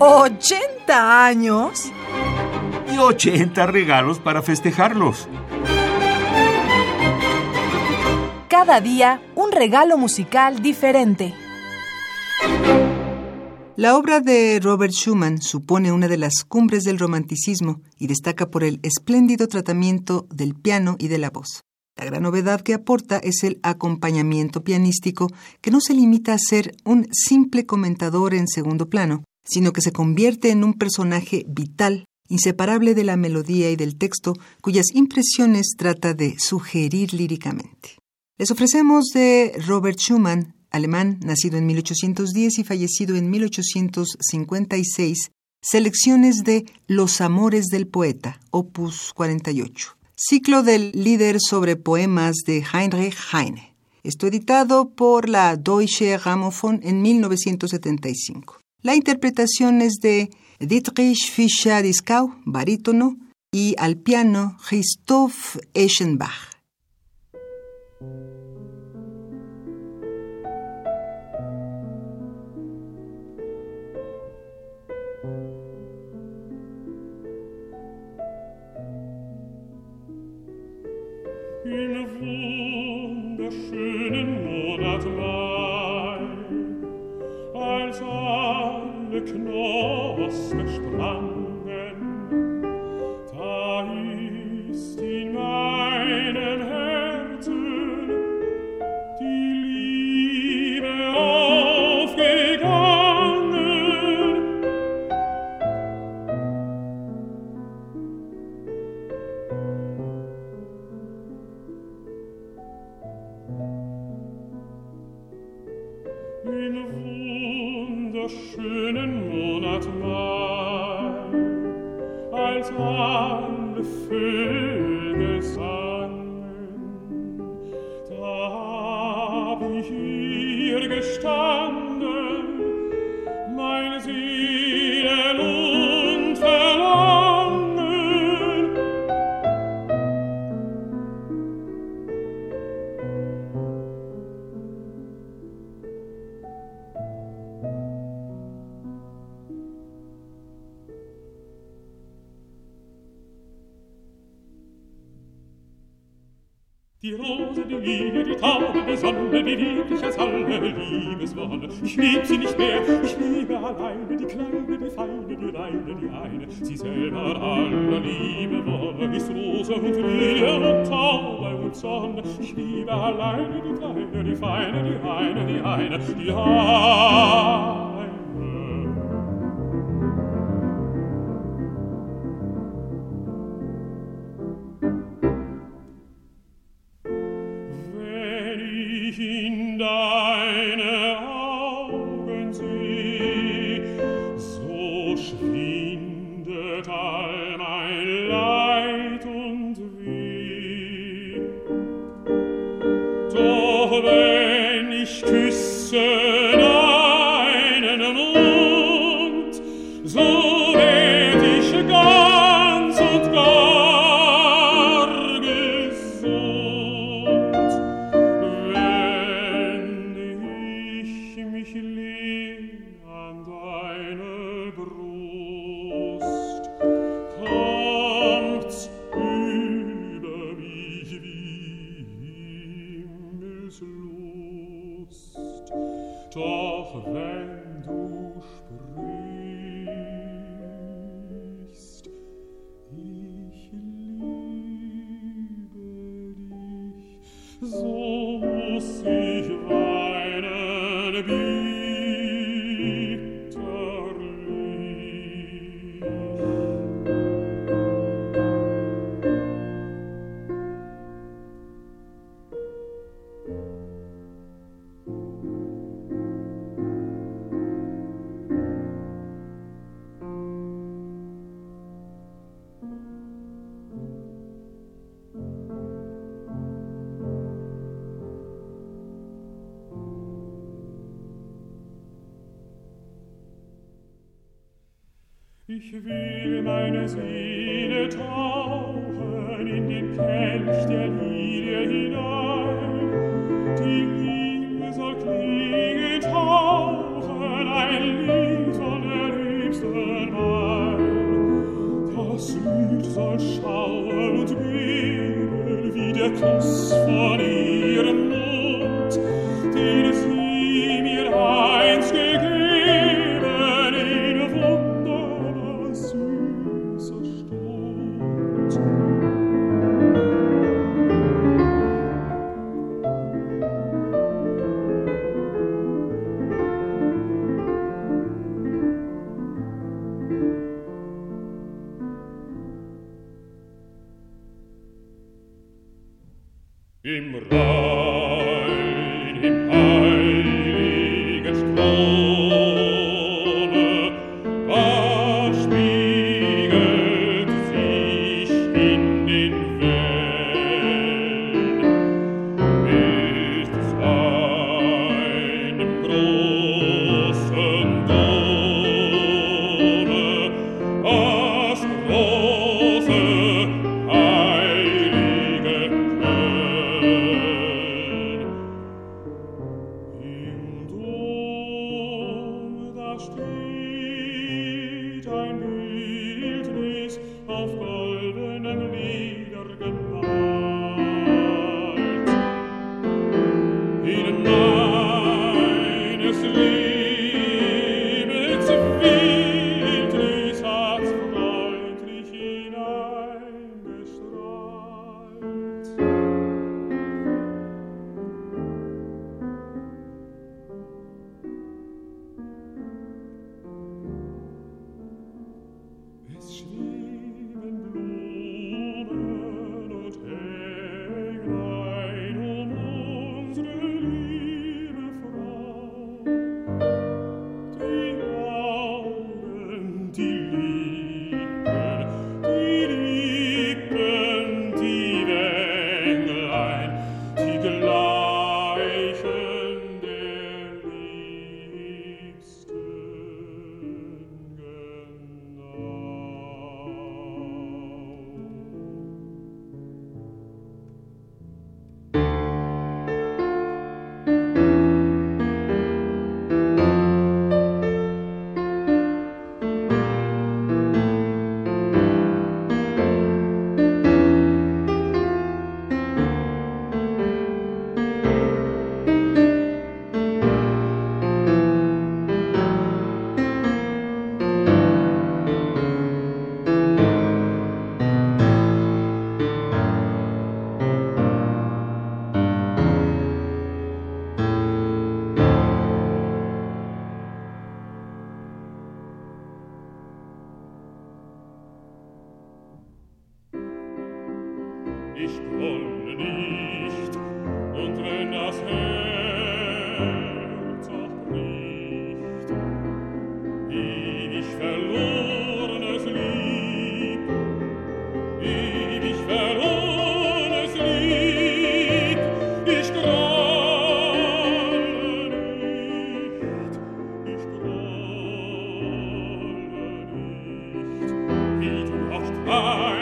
¿80 años? Y 80 regalos para festejarlos. Cada día un regalo musical diferente. La obra de Robert Schumann supone una de las cumbres del romanticismo y destaca por el espléndido tratamiento del piano y de la voz. La gran novedad que aporta es el acompañamiento pianístico, que no se limita a ser un simple comentador en segundo plano, sino que se convierte en un personaje vital, inseparable de la melodía y del texto, cuyas impresiones trata de sugerir líricamente. Les ofrecemos de Robert Schumann, alemán, nacido en 1810 y fallecido en 1856, selecciones de Los Amores del Poeta, opus 48, ciclo del líder sobre poemas de Heinrich Heine. Esto editado por la Deutsche Grammophon en 1975. La interpretación es de Dietrich Fischer-Dieskau, barítono, y al piano Christoph Eschenbach. bestand Die Rose, die Lilie, die Taube, die Sonne, die lieblich als alle Liebeswonne. Ich lieb sie nicht mehr, ich liebe alleine die Kleine, die Feine, die Reine, die eine. Sie selber aller Liebe Wonne ist Rose und Lilie und Taube und Sonne. Ich liebe alleine die Kleine, die Feine, die Reine, die eine, die eine. and I. Ich will meine Seele tauchen in den Kelch der Lilie hinein. Die Liebe soll klingen, tauchen ein Lied von der liebsten Wein. Das Lied soll schauen und beben wie der Kuss von ihr.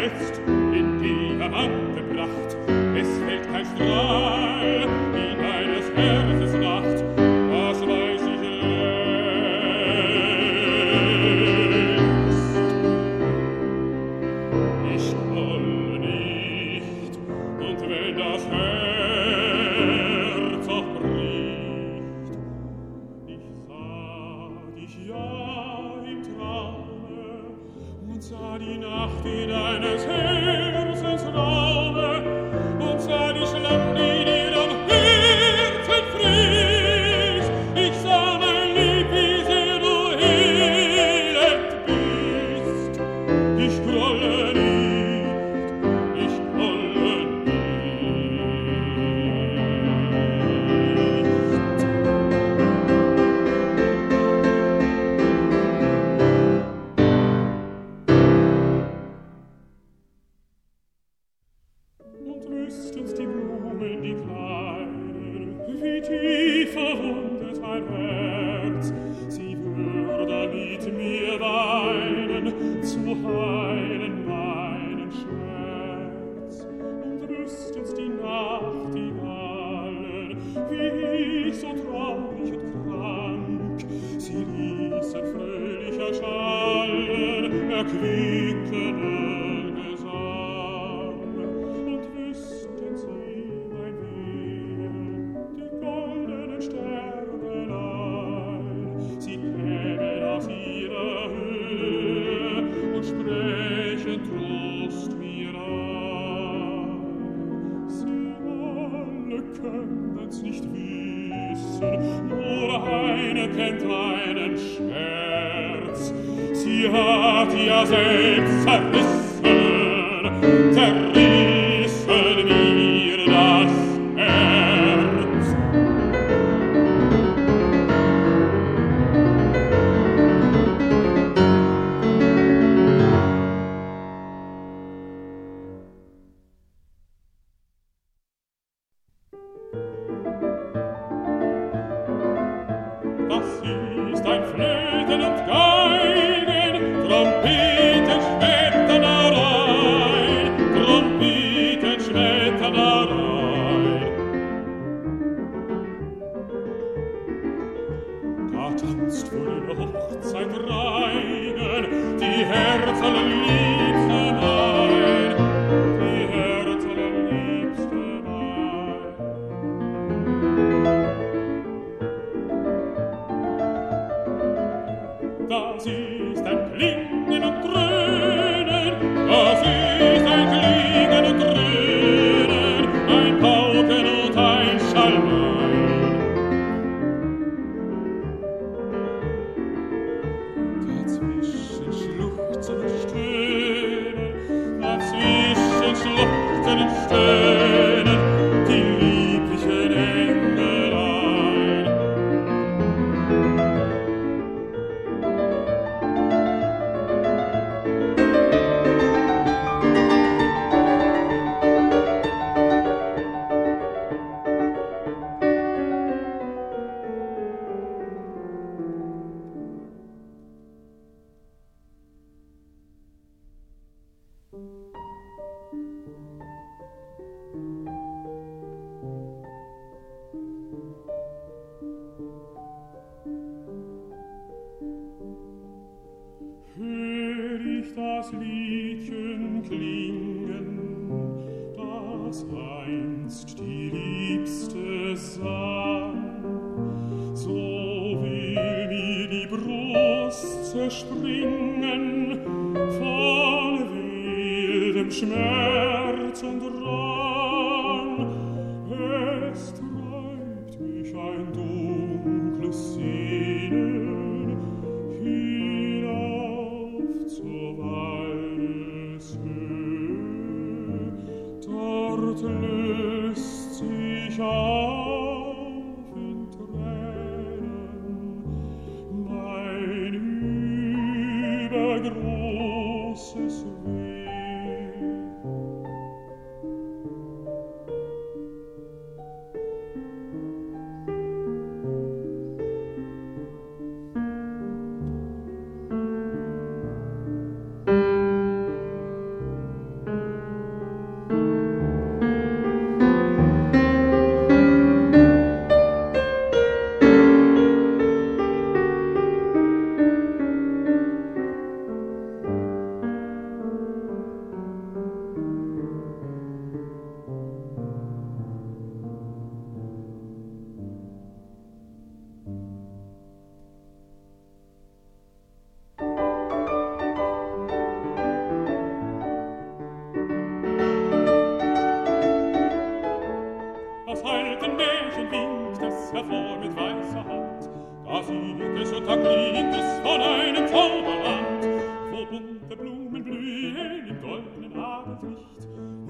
jetzt in die Diamant gebracht. Es fällt kein Strahl die Nacht in eines Herzen selbst Ross zerspringen von wildem Schmerz und Ran. Es großes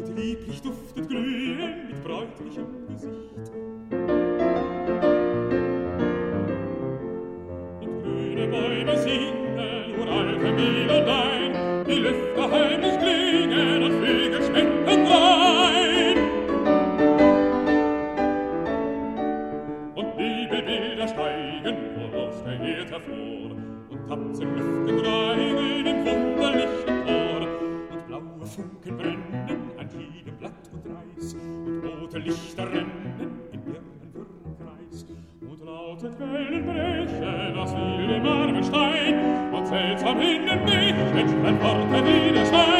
und lieblich duftet Glühen mit bräutlichem Gesicht. Und rote Lichter rennen im Birnenwürden Kreis und laute Quellen brechen aus vielem Marmestein und seltsam in dem Licht entfernte Widerstein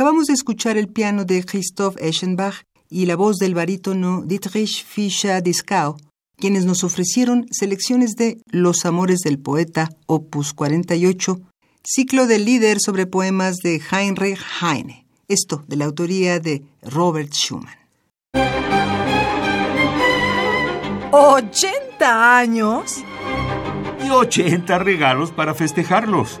Acabamos de escuchar el piano de Christoph Eschenbach y la voz del barítono Dietrich Fischer-Dieskau, quienes nos ofrecieron selecciones de Los Amores del Poeta, opus 48, ciclo de líder sobre poemas de Heinrich Heine, esto de la autoría de Robert Schumann. ¿80 años? Y 80 regalos para festejarlos.